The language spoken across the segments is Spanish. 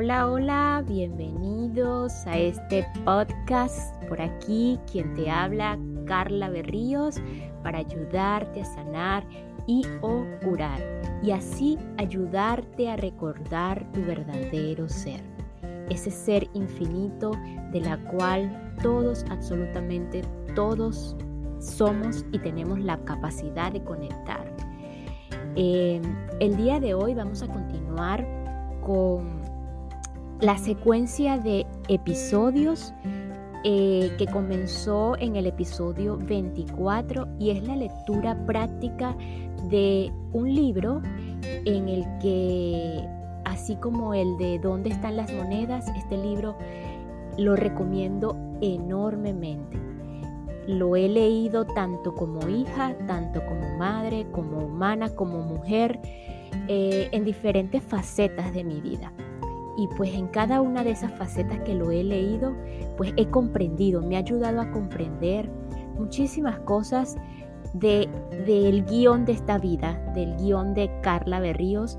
Hola, hola, bienvenidos a este podcast. Por aquí, quien te habla, Carla Berríos, para ayudarte a sanar y o curar. Y así ayudarte a recordar tu verdadero ser. Ese ser infinito de la cual todos, absolutamente todos, somos y tenemos la capacidad de conectar. Eh, el día de hoy vamos a continuar con la secuencia de episodios eh, que comenzó en el episodio 24 y es la lectura práctica de un libro en el que, así como el de ¿Dónde están las monedas? Este libro lo recomiendo enormemente. Lo he leído tanto como hija, tanto como madre, como humana, como mujer, eh, en diferentes facetas de mi vida y pues en cada una de esas facetas que lo he leído, pues he comprendido, me ha ayudado a comprender muchísimas cosas de, del guion de esta vida, del guion de Carla Berríos.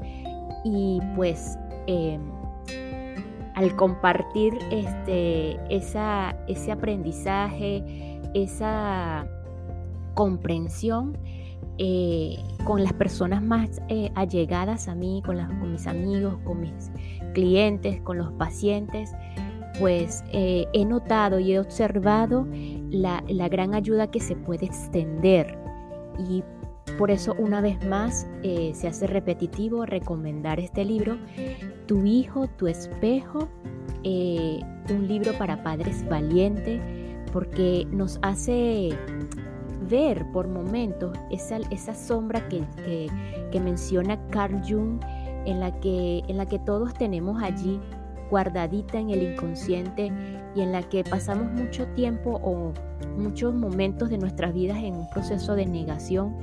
Y pues em, al compartir este, esa, ese aprendizaje, esa comprensión, eh, con las personas más eh, allegadas a mí, con, las, con mis amigos, con mis clientes, con los pacientes, pues eh, he notado y he observado la, gran ayuda que se puede extender. Y por eso una vez más se hace repetitivo recomendar este libro, Tu hijo, tu espejo, un libro para padres valientes, porque nos hace ver por momentos esa, esa sombra que, que, menciona Carl Jung, en la, que, en la que todos tenemos allí guardadita en el inconsciente y en la que pasamos mucho tiempo o muchos momentos de nuestras vidas en un proceso de negación.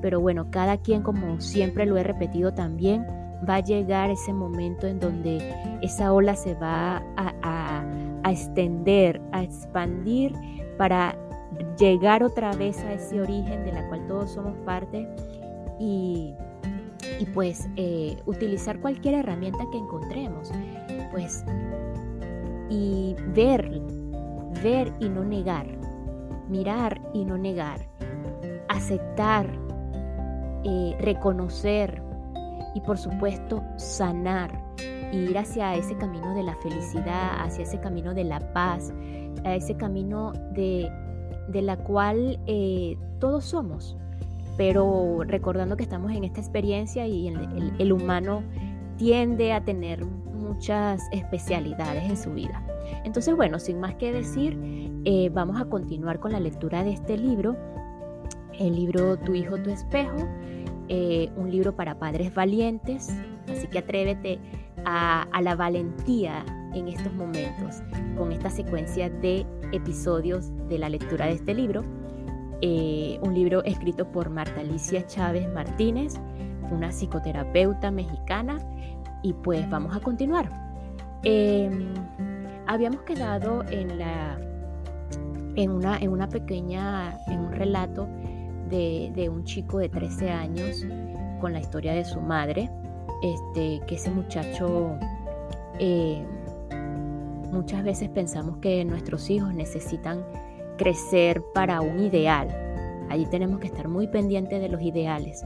Pero bueno, cada quien, como siempre lo he repetido también, va a llegar ese momento en donde esa ola se va a, extender, a expandir para llegar otra vez a ese origen de la cual todos somos parte y, y pues eh, utilizar cualquier herramienta que encontremos, pues y ver, ver y no negar, mirar y no negar, aceptar, eh, reconocer y por supuesto sanar, ir hacia ese camino de la felicidad, hacia ese camino de la paz, a ese camino de de la cual eh, todos somos, pero recordando que estamos en esta experiencia y el, humano tiende a tener muchas especialidades en su vida. Entonces, bueno, sin más que decir, eh, vamos a continuar con la lectura de este libro, el libro Tu hijo, tu espejo, eh, un libro para padres valientes, así que atrévete a la valentía en estos momentos con esta secuencia de episodios de la lectura de este libro. Eh, un libro escrito por Marta Alicia Chávez Martínez, una psicoterapeuta mexicana. Y pues vamos a continuar. Em, habíamos quedado en, la, en, una, en una pequeña, en un relato de, un chico de 13 años con la historia de su madre, este, que ese muchacho eh, Muchas veces pensamos que nuestros hijos necesitan crecer para un ideal. Allí tenemos que estar muy pendientes de los ideales.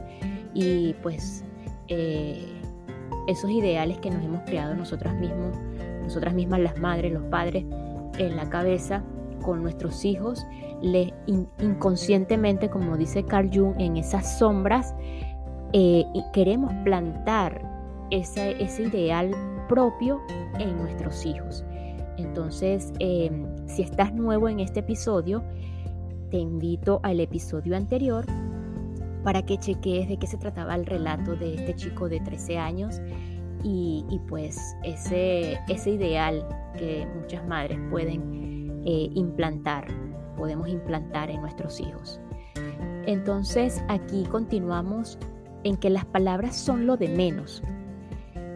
Y pues eh, esos ideales que nos hemos creado nosotras mismos, nosotras mismas las madres, los padres, en la cabeza con nuestros hijos, inconscientemente, como dice Carl Jung, en esas sombras, eh, y queremos plantar ese ideal propio en nuestros hijos. Entonces, em, si estás nuevo en este episodio, te invito al episodio anterior para que cheques de qué se trataba el relato de este chico de 13 años y, pues ese, ideal que muchas madres pueden eh, implantar, podemos implantar en nuestros hijos. Entonces aquí continuamos en que las palabras son lo de menos.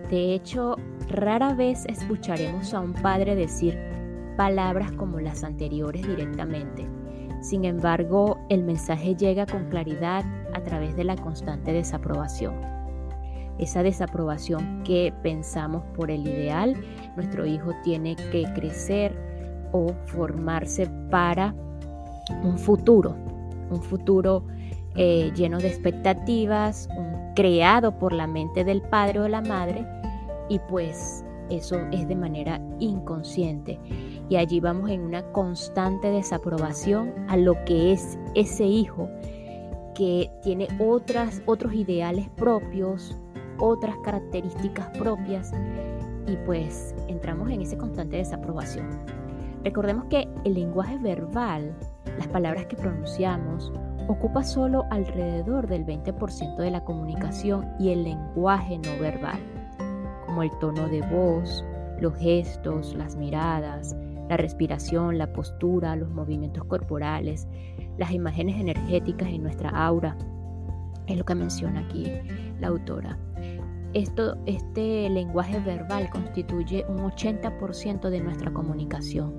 De hecho, Rara vez escucharemos a un padre decir palabras como las anteriores directamente. Sin embargo, el mensaje llega con claridad a través de la constante desaprobación. esa desaprobación que pensamos por el ideal. Nuestro hijo tiene que crecer o formarse para un futuro, un futuro eh, lleno de expectativas, creado por la mente del padre o la madre y pues eso es de manera inconsciente. Y allí vamos en una constante desaprobación a lo que es ese hijo que tiene otras, otros ideales propios, otras características propias y pues entramos en esa constante desaprobación. Recordemos que el lenguaje verbal, las palabras que pronunciamos, ocupa solo alrededor del 20% de la comunicación y el lenguaje no verbal como el tono de voz, los gestos, las miradas, la respiración, la postura, los movimientos corporales, las imágenes energéticas en nuestra aura. Es lo que menciona aquí la autora. Esto, este lenguaje verbal constituye un 80% de nuestra comunicación,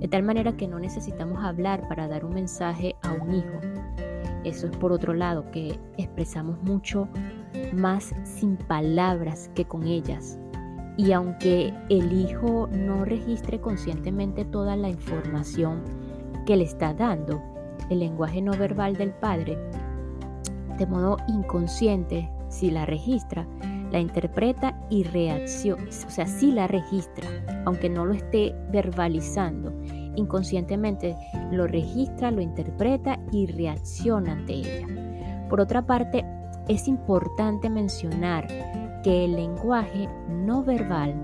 de tal manera que no necesitamos hablar para dar un mensaje a un hijo. Eso es por otro lado, que expresamos mucho más sin palabras que con ellas. Y aunque el hijo no registre conscientemente toda la información que le está dando, el lenguaje no verbal del padre, de modo inconsciente, si la registra, la interpreta y reacciona, o sea, si la registra, aunque no lo esté verbalizando, inconscientemente lo registra, lo interpreta y reacciona ante ella. Por otra parte, es importante mencionar que el lenguaje no verbal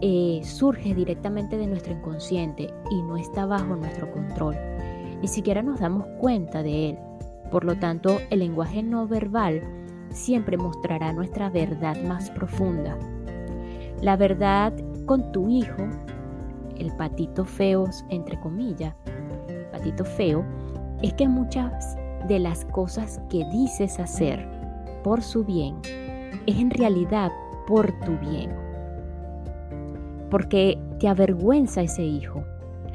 eh, surge directamente de nuestro inconsciente y no está bajo nuestro control. Ni siquiera nos damos cuenta de él. Por lo tanto, el lenguaje no verbal siempre mostrará nuestra verdad más profunda. La verdad con tu hijo, el patito feo, entre comillas, patito feo, es que muchas de las cosas que dices hacer por su bien es en realidad por tu bien. Porque te avergüenza ese hijo,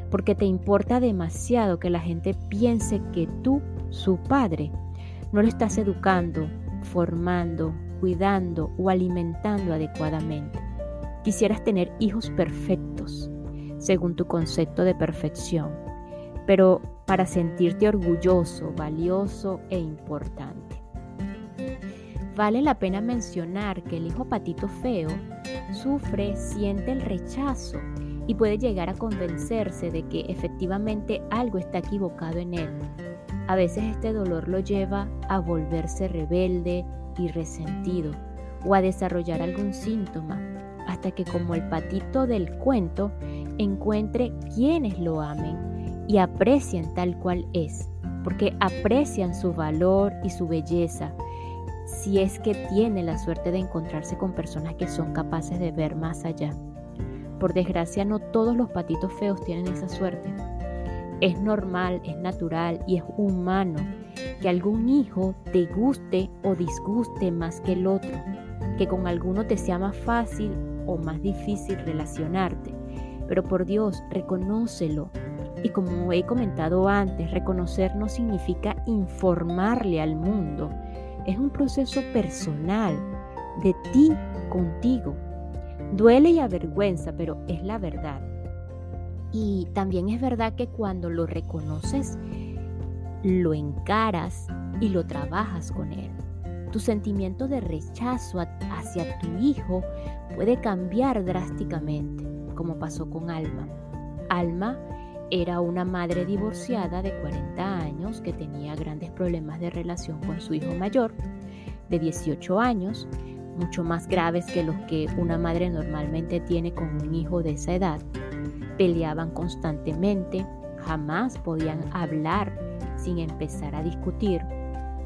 porque te importa demasiado que la gente piense que tú, su padre, no lo estás educando, formando, cuidando o alimentando adecuadamente. Quisieras tener hijos perfectos, según tu concepto de perfección, pero para sentirte orgulloso, valioso e importante. Vale la pena mencionar que el hijo patito feo sufre, siente el rechazo y puede llegar a convencerse de que efectivamente algo está equivocado en él. A veces este dolor lo lleva a volverse rebelde y resentido o a desarrollar algún síntoma hasta que como el patito del cuento encuentre quienes lo amen y aprecien tal cual es, porque aprecian su valor y su belleza, si es que tiene la suerte de encontrarse con personas que son capaces de ver más allá. Por desgracia, no todos los patitos feos tienen esa suerte. Es normal, es natural y es humano que algún hijo te guste o disguste más que el otro, que con alguno te sea más fácil o más difícil relacionarte. Pero por Dios, reconócelo, y como he comentado antes, reconocer no significa informarle al mundo. Es un proceso personal, de ti contigo. Duele y avergüenza, pero es la verdad. Y también es verdad que cuando lo reconoces, lo encaras y lo trabajas con él. Tu sentimiento de rechazo hacia tu hijo puede cambiar drásticamente, como pasó con Alma. Alma era una madre divorciada de 40 años que tenía grandes problemas de relación con su hijo mayor, de 18 años, mucho más graves que los que una madre normalmente tiene con un hijo de esa edad. Peleaban constantemente, jamás podían hablar sin empezar a discutir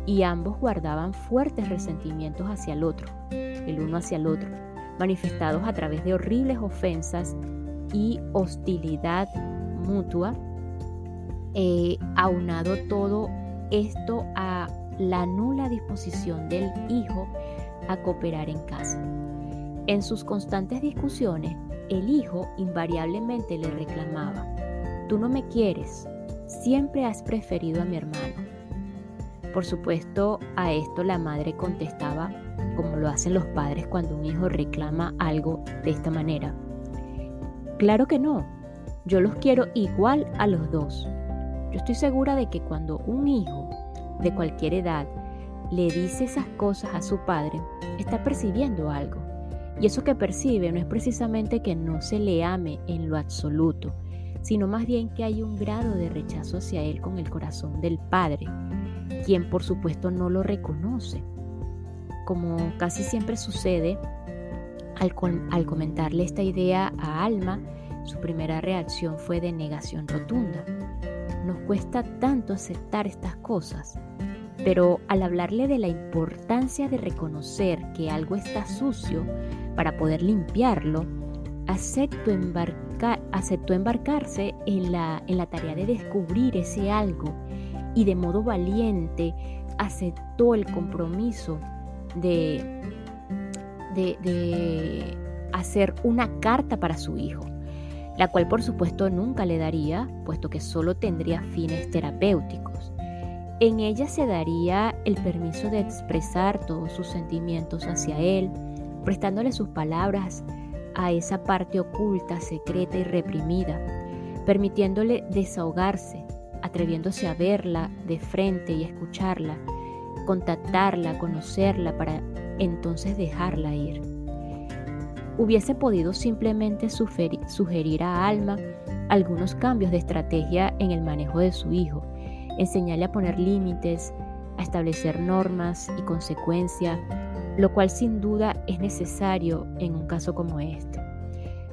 y ambos guardaban fuertes resentimientos hacia el otro, el uno hacia el otro, manifestados a través de horribles ofensas y hostilidad mutua, aunado todo esto a la nula disposición del hijo a cooperar en casa. En sus constantes discusiones, el hijo invariablemente le reclamaba, tú no me quieres, siempre has preferido a mi hermano. Por supuesto, a esto la madre contestaba como lo hacen los padres cuando un hijo reclama algo de esta manera. Claro que no, yo los quiero igual a los dos. Yo estoy segura de que cuando un hijo de cualquier edad le dice esas cosas a su padre, está percibiendo algo. Y eso que percibe no es precisamente que no se le ame en lo absoluto, sino más bien que hay un grado de rechazo hacia él con el corazón del padre, quien por supuesto no lo reconoce. Como casi siempre sucede, al, al comentarle esta idea a Alma, su primera reacción fue de negación rotunda. Nos cuesta tanto aceptar estas cosas, pero al hablarle de la importancia de reconocer que algo está sucio para poder limpiarlo, aceptó, embarcarse en la, en la tarea de descubrir ese algo y de modo valiente aceptó el compromiso de, de, de hacer una carta para su hijo la cual por supuesto nunca le daría, puesto que solo tendría fines terapéuticos. En ella se daría el permiso de expresar todos sus sentimientos hacia él, prestándole sus palabras a esa parte oculta, secreta y reprimida, permitiéndole desahogarse, atreviéndose a verla de frente y escucharla, contactarla, conocerla para entonces dejarla ir. Hubiese podido simplemente sugerir a Alma algunos cambios de estrategia en el manejo de su hijo, enseñarle a poner límites, a establecer normas y consecuencias, lo cual sin duda es necesario en un caso como este.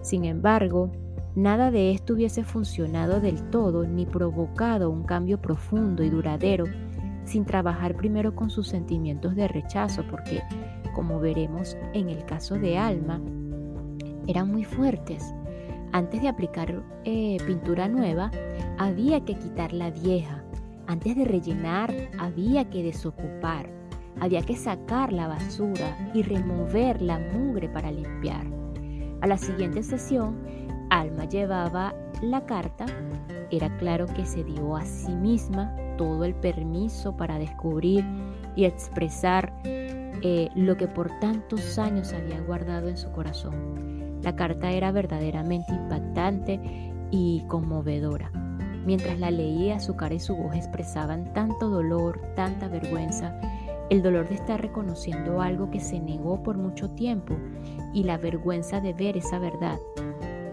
Sin embargo, nada de esto hubiese funcionado del todo ni provocado un cambio profundo y duradero sin trabajar primero con sus sentimientos de rechazo, porque, como veremos en el caso de Alma, eran muy fuertes. Antes de aplicar eh, pintura nueva, había que quitar la vieja. Antes de rellenar, había que desocupar. Había que sacar la basura y remover la mugre para limpiar. A la siguiente sesión, Alma llevaba la carta. Era claro que se dio a sí misma todo el permiso para descubrir y expresar eh, lo que por tantos años había guardado en su corazón. La carta era verdaderamente impactante y conmovedora. Mientras la leía, su cara y su voz expresaban tanto dolor, tanta vergüenza, el dolor de estar reconociendo algo que se negó por mucho tiempo y la vergüenza de ver esa verdad.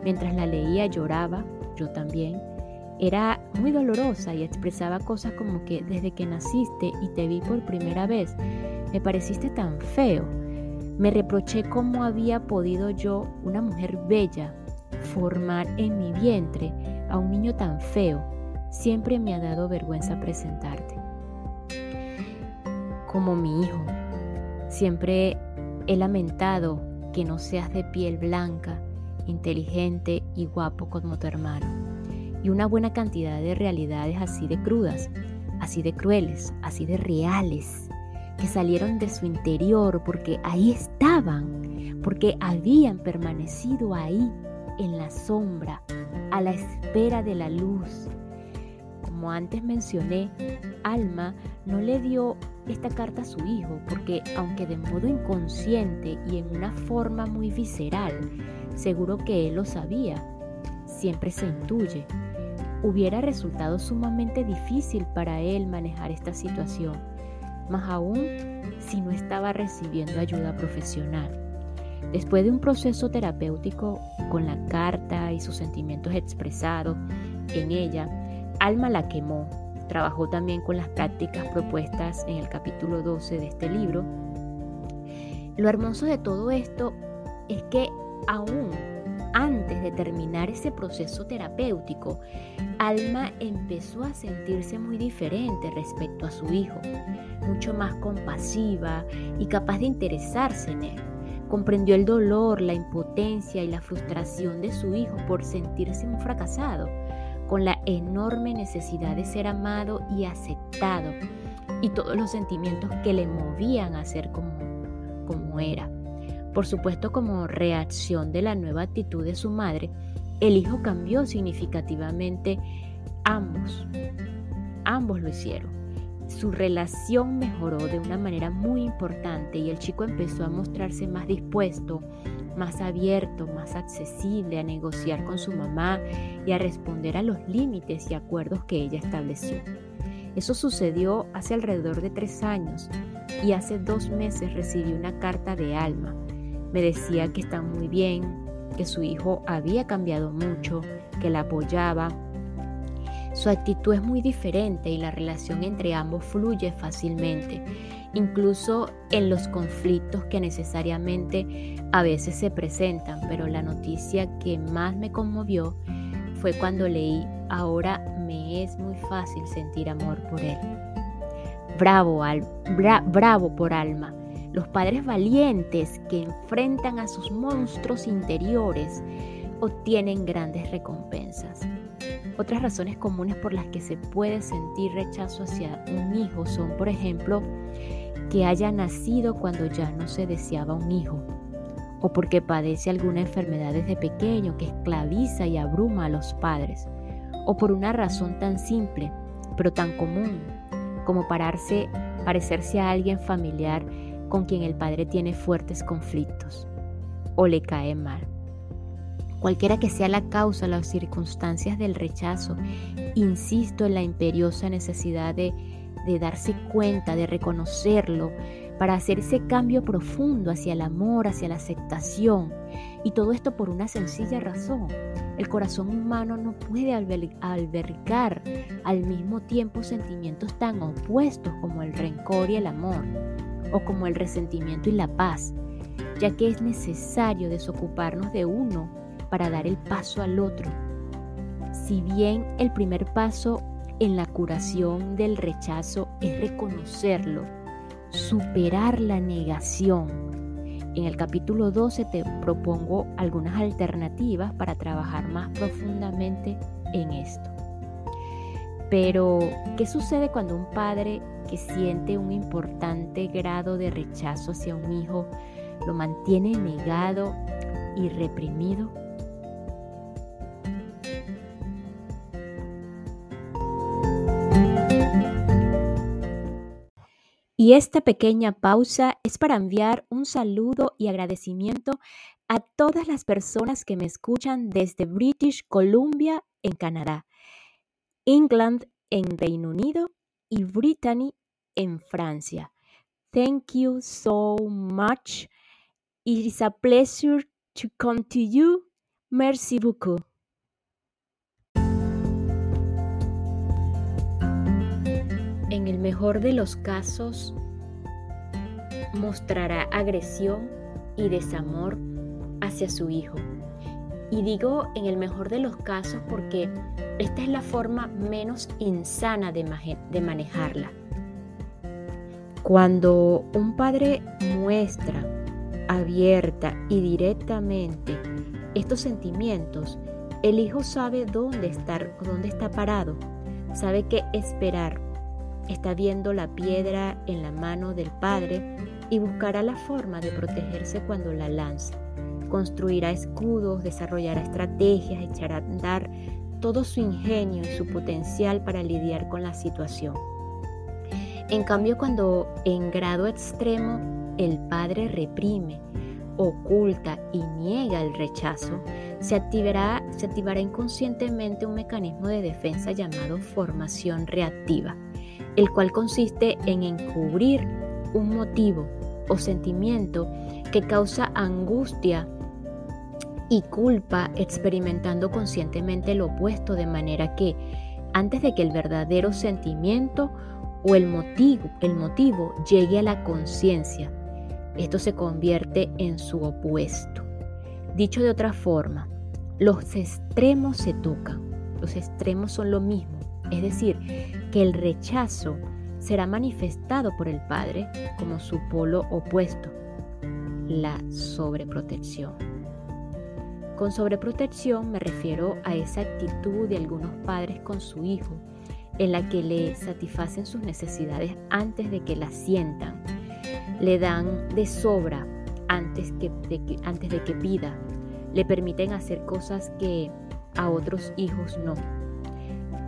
Mientras la leía lloraba, yo también. Era muy dolorosa y expresaba cosas como que desde que naciste y te vi por primera vez, me pareciste tan feo me reproché cómo había podido yo, una mujer bella, formar en mi vientre a un niño tan feo. Siempre me ha dado vergüenza presentarte. Como mi hijo, siempre he lamentado que no seas de piel blanca, inteligente y guapo como tu hermano. Y una buena cantidad de realidades así de crudas, así de crueles, así de reales que salieron de su interior porque ahí estaban, porque habían permanecido ahí en la sombra, a la espera de la luz. Como antes mencioné, Alma no le dio esta carta a su hijo porque aunque de modo inconsciente y en una forma muy visceral, seguro que él lo sabía, siempre se intuye, hubiera resultado sumamente difícil para él manejar esta situación más aún si no estaba recibiendo ayuda profesional. Después de un proceso terapéutico con la carta y sus sentimientos expresados en ella, Alma la quemó. Trabajó también con las prácticas propuestas en el capítulo 12 de este libro. Lo hermoso de todo esto es que aún antes de terminar ese proceso terapéutico, Alma empezó a sentirse muy diferente respecto a su hijo, mucho más compasiva y capaz de interesarse en él. Comprendió el dolor, la impotencia y la frustración de su hijo por sentirse un fracasado, con la enorme necesidad de ser amado y aceptado, y todos los sentimientos que le movían a ser como, como era. Por supuesto, como reacción de la nueva actitud de su madre, el hijo cambió significativamente. Ambos, ambos lo hicieron. Su relación mejoró de una manera muy importante y el chico empezó a mostrarse más dispuesto, más abierto, más accesible a negociar con su mamá y a responder a los límites y acuerdos que ella estableció. Eso sucedió hace alrededor de tres años y hace dos meses recibí una carta de Alma. Me decía que está muy bien, que su hijo había cambiado mucho, que la apoyaba. Su actitud es muy diferente y la relación entre ambos fluye fácilmente, incluso en los conflictos que necesariamente a veces se presentan, pero la noticia que más me conmovió fue cuando leí, ahora me es muy fácil sentir amor por él. Bravo, bravo por alma los padres valientes que enfrentan a sus monstruos interiores obtienen grandes recompensas. Otras razones comunes por las que se puede sentir rechazo hacia un hijo son, por ejemplo, que haya nacido cuando ya no se deseaba un hijo, o porque padece alguna enfermedad desde pequeño que esclaviza y abruma a los padres, o por una razón tan simple, pero tan común, como parecerse a alguien familiar con quien el padre tiene fuertes conflictos o le cae mal. Cualquiera que sea la causa, las circunstancias del rechazo, insisto en la imperiosa necesidad de, de darse cuenta, de reconocerlo, para hacer ese cambio profundo hacia el amor, hacia la aceptación. Y todo esto por una sencilla razón. El corazón humano no puede albergar al mismo tiempo sentimientos tan opuestos como el rencor y el amor o como el resentimiento y la paz, ya que es necesario desocuparnos de uno para dar el paso al otro. Si bien el primer paso en la curación del rechazo es reconocerlo, superar la negación. En el capítulo 12 te propongo algunas alternativas para trabajar más profundamente en esto. Pero, ¿qué sucede cuando un padre que siente un importante grado de rechazo hacia un hijo lo mantiene negado y reprimido? Y esta pequeña pausa es para enviar un saludo y agradecimiento a todas las personas que me escuchan desde British Columbia en Canadá England en Reino Unido y Brittany en Francia. Thank you so much. It is a pleasure to come to you. Merci beaucoup. En el mejor de los casos, mostrará agresión y desamor hacia su hijo y digo en el mejor de los casos porque esta es la forma menos insana de, manejarla. Cuando un padre muestra abierta y directamente estos sentimientos, el hijo sabe dónde estar, dónde está parado, sabe qué esperar. Está viendo la piedra en la mano del padre y buscará la forma de protegerse cuando la lanza construirá escudos, desarrollará estrategias, echará a andar todo su ingenio y su potencial para lidiar con la situación. En cambio, cuando en grado extremo el padre reprime, oculta y niega el rechazo, se activará, se activará inconscientemente un mecanismo de defensa llamado formación reactiva, el cual consiste en encubrir un motivo o sentimiento que causa angustia y culpa experimentando conscientemente lo opuesto de manera que antes de que el verdadero sentimiento o el motivo, el motivo llegue a la conciencia, esto se convierte en su opuesto. Dicho de otra forma, los extremos se tocan, los extremos son lo mismo, es decir, que el rechazo será manifestado por el Padre como su polo opuesto, la sobreprotección. Con sobreprotección me refiero a esa actitud de algunos padres con su hijo, en la que le satisfacen sus necesidades antes de que las sientan, le dan de sobra antes, que, antes de que pida, le permiten hacer cosas que a otros hijos no.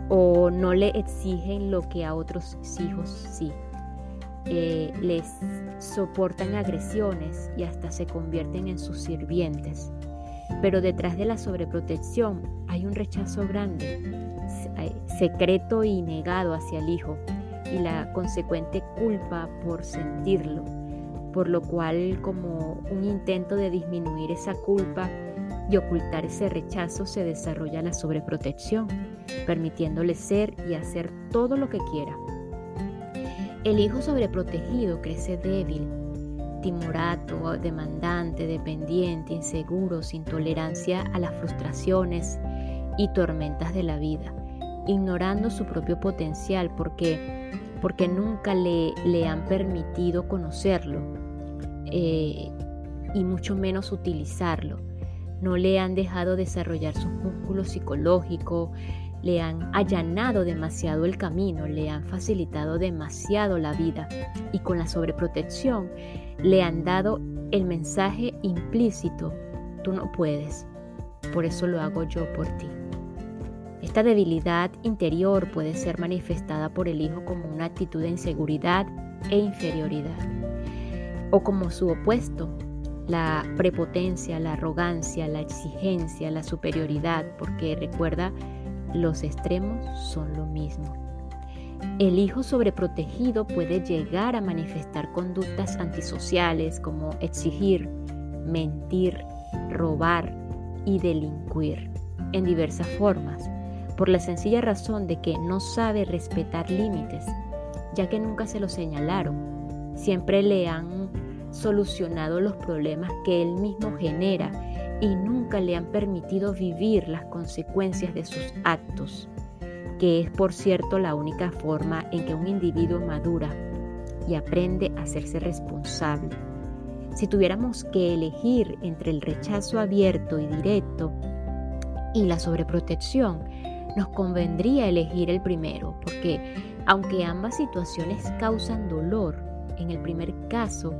O no le exigen lo que a otros hijos sí. Eh, les soportan agresiones y hasta se convierten en sus sirvientes. Pero detrás de la sobreprotección hay un rechazo grande, secreto y negado hacia el hijo y la consecuente culpa por sentirlo, por lo cual como un intento de disminuir esa culpa y ocultar ese rechazo se desarrolla la sobreprotección, permitiéndole ser y hacer todo lo que quiera. El hijo sobreprotegido crece débil, timorato, demandante, dependiente, inseguro, sin tolerancia a las frustraciones y tormentas de la vida, ignorando su propio potencial porque, porque nunca le, le han permitido conocerlo eh, y mucho menos utilizarlo no le han dejado desarrollar su músculo psicológico, le han allanado demasiado el camino, le han facilitado demasiado la vida y con la sobreprotección le han dado el mensaje implícito, tú no puedes, por eso lo hago yo por ti. Esta debilidad interior puede ser manifestada por el hijo como una actitud de inseguridad e inferioridad, o como su opuesto, la prepotencia, la arrogancia, la exigencia, la superioridad, porque recuerda, los extremos son lo mismo. El hijo sobreprotegido puede llegar a manifestar conductas antisociales como exigir, mentir, robar y delinquir en diversas formas, por la sencilla razón de que no sabe respetar límites, ya que nunca se lo señalaron. Siempre le han solucionado los problemas que él mismo genera y nunca le han permitido vivir las consecuencias de sus actos, que es por cierto la única forma en que un individuo madura y aprende a hacerse responsable. Si tuviéramos que elegir entre el rechazo abierto y directo y la sobreprotección, nos convendría elegir el primero, porque aunque ambas situaciones causan dolor, en el primer caso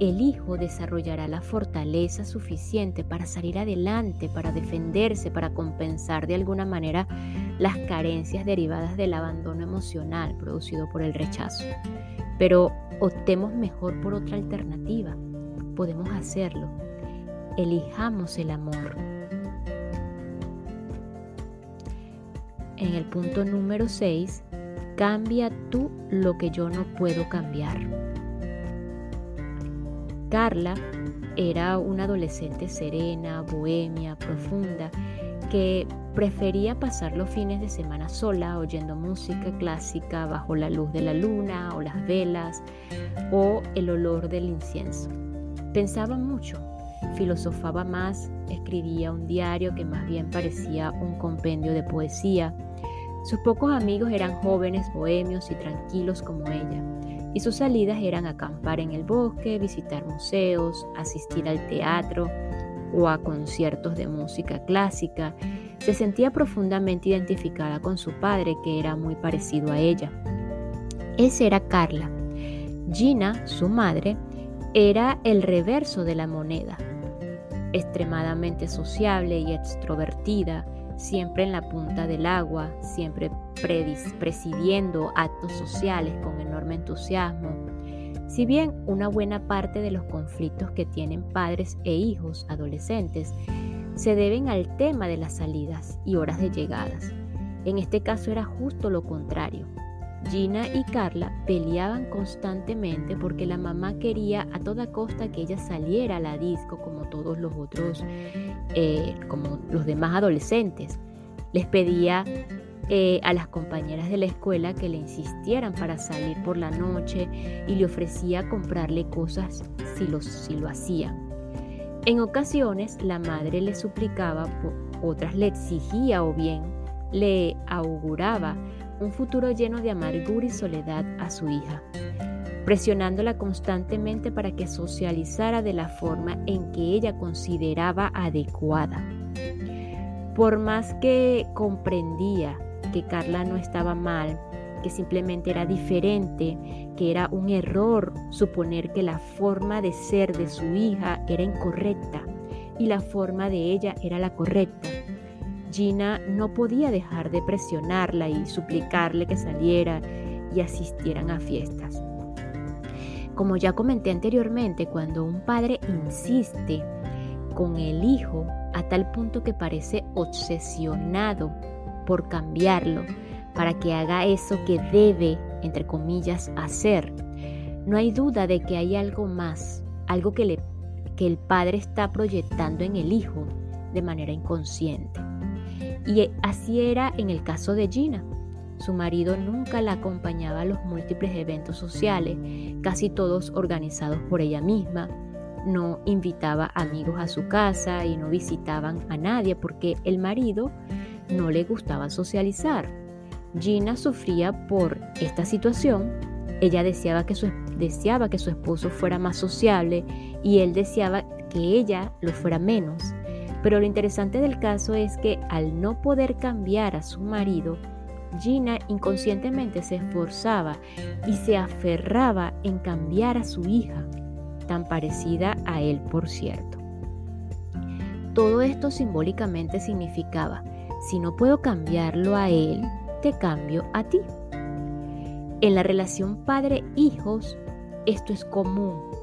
el hijo desarrollará la fortaleza suficiente para salir adelante, para defenderse, para compensar de alguna manera las carencias derivadas del abandono emocional producido por el rechazo. Pero optemos mejor por otra alternativa. Podemos hacerlo. Elijamos el amor. En el punto número 6, cambia tú lo que yo no puedo cambiar. Carla era una adolescente serena, bohemia, profunda, que prefería pasar los fines de semana sola oyendo música clásica bajo la luz de la luna o las velas o el olor del incienso. Pensaba mucho, filosofaba más, escribía un diario que más bien parecía un compendio de poesía. Sus pocos amigos eran jóvenes, bohemios y tranquilos como ella y sus salidas eran acampar en el bosque, visitar museos, asistir al teatro o a conciertos de música clásica. Se sentía profundamente identificada con su padre, que era muy parecido a ella. Esa era Carla. Gina, su madre, era el reverso de la moneda. Extremadamente sociable y extrovertida, siempre en la punta del agua, siempre presidiendo actos sociales con enorme entusiasmo. Si bien una buena parte de los conflictos que tienen padres e hijos adolescentes se deben al tema de las salidas y horas de llegadas, en este caso era justo lo contrario. Gina y Carla peleaban constantemente porque la mamá quería a toda costa que ella saliera a la disco como todos los otros, eh, como los demás adolescentes. Les pedía eh, a las compañeras de la escuela que le insistieran para salir por la noche y le ofrecía comprarle cosas si, lo hacían. En ocasiones la madre le suplicaba, otras le exigía o bien le auguraba un futuro lleno de amargura y soledad a su hija, presionándola constantemente para que socializara de la forma en que ella consideraba adecuada. Por más que comprendía que Carla no estaba mal, que simplemente era diferente, que era un error suponer que la forma de ser de su hija era incorrecta y la forma de ella era la correcta. Gina no podía dejar de presionarla y suplicarle que saliera y asistieran a fiestas. Como ya comenté anteriormente, cuando un padre insiste con el hijo a tal punto que parece obsesionado por cambiarlo para que haga eso que debe, entre comillas, hacer, no hay duda de que hay algo más, algo que, el padre está proyectando en el hijo de manera inconsciente. Y así era en el caso de Gina. Su marido nunca la acompañaba a los múltiples eventos sociales, casi todos organizados por ella misma. No invitaba amigos a su casa y no visitaban a nadie porque el marido no le gustaba socializar. Gina sufría por esta situación. Ella deseaba que su, deseaba que su esposo fuera más sociable y él deseaba que ella lo fuera menos. Pero lo interesante del caso es que al no poder cambiar a su marido, Gina inconscientemente se esforzaba y se aferraba en cambiar a su hija, tan parecida a él por cierto. Todo esto simbólicamente significaba, si no puedo cambiarlo a él, te cambio a ti. En la relación padre-hijos, esto es común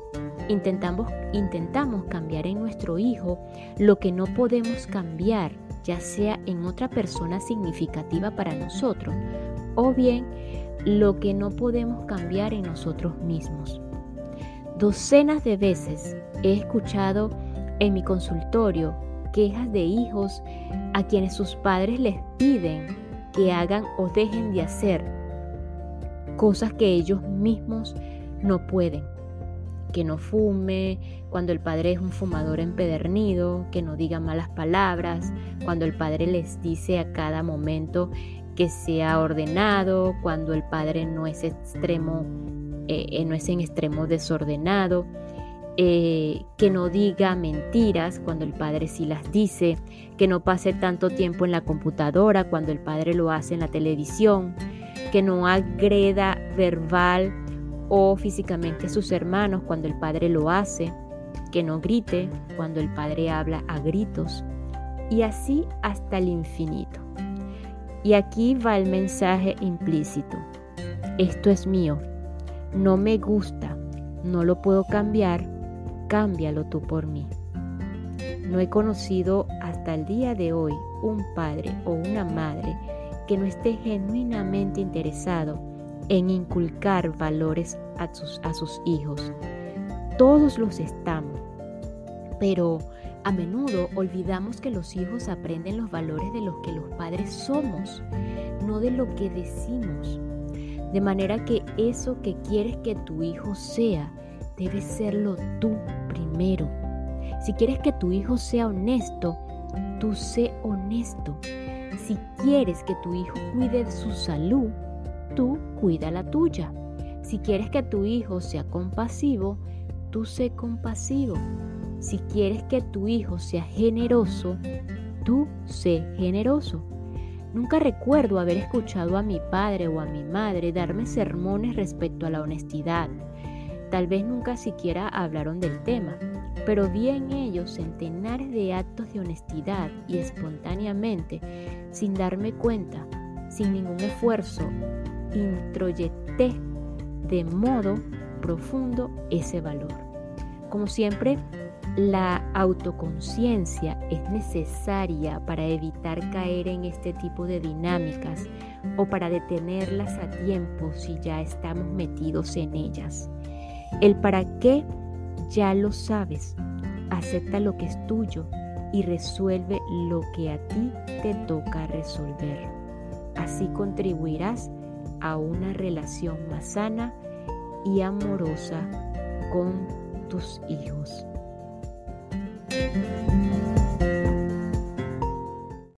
Intentamos, intentamos cambiar en nuestro hijo lo que no podemos cambiar, ya sea en otra persona significativa para nosotros, o bien lo que no podemos cambiar en nosotros mismos. Docenas de veces he escuchado en mi consultorio quejas de hijos a quienes sus padres les piden que hagan o dejen de hacer cosas que ellos mismos no pueden que no fume, cuando el padre es un fumador empedernido, que no diga malas palabras, cuando el padre les dice a cada momento que sea ordenado, cuando el padre no es extremo, eh, eh, no es en extremo desordenado, eh, que no diga mentiras cuando el padre sí las dice, que no pase tanto tiempo en la computadora cuando el padre lo hace en la televisión, que no agreda verbal o físicamente sus hermanos cuando el padre lo hace, que no grite cuando el padre habla a gritos, y así hasta el infinito. Y aquí va el mensaje implícito. Esto es mío, no me gusta, no lo puedo cambiar, cámbialo tú por mí. No he conocido hasta el día de hoy un padre o una madre que no esté genuinamente interesado en inculcar valores a sus, a sus hijos. Todos los estamos, pero a menudo olvidamos que los hijos aprenden los valores de los que los padres somos, no de lo que decimos. De manera que eso que quieres que tu hijo sea, debe serlo tú primero. Si quieres que tu hijo sea honesto, tú sé honesto. Si quieres que tu hijo cuide de su salud, tú cuida la tuya. Si quieres que tu hijo sea compasivo, tú sé compasivo. Si quieres que tu hijo sea generoso, tú sé generoso. Nunca recuerdo haber escuchado a mi padre o a mi madre darme sermones respecto a la honestidad. Tal vez nunca siquiera hablaron del tema, pero vi en ellos centenares de actos de honestidad y espontáneamente, sin darme cuenta, sin ningún esfuerzo, introyecté de modo profundo ese valor. Como siempre, la autoconciencia es necesaria para evitar caer en este tipo de dinámicas o para detenerlas a tiempo si ya estamos metidos en ellas. El para qué ya lo sabes. Acepta lo que es tuyo y resuelve lo que a ti te toca resolver. Así contribuirás a una relación más sana y amorosa con tus hijos.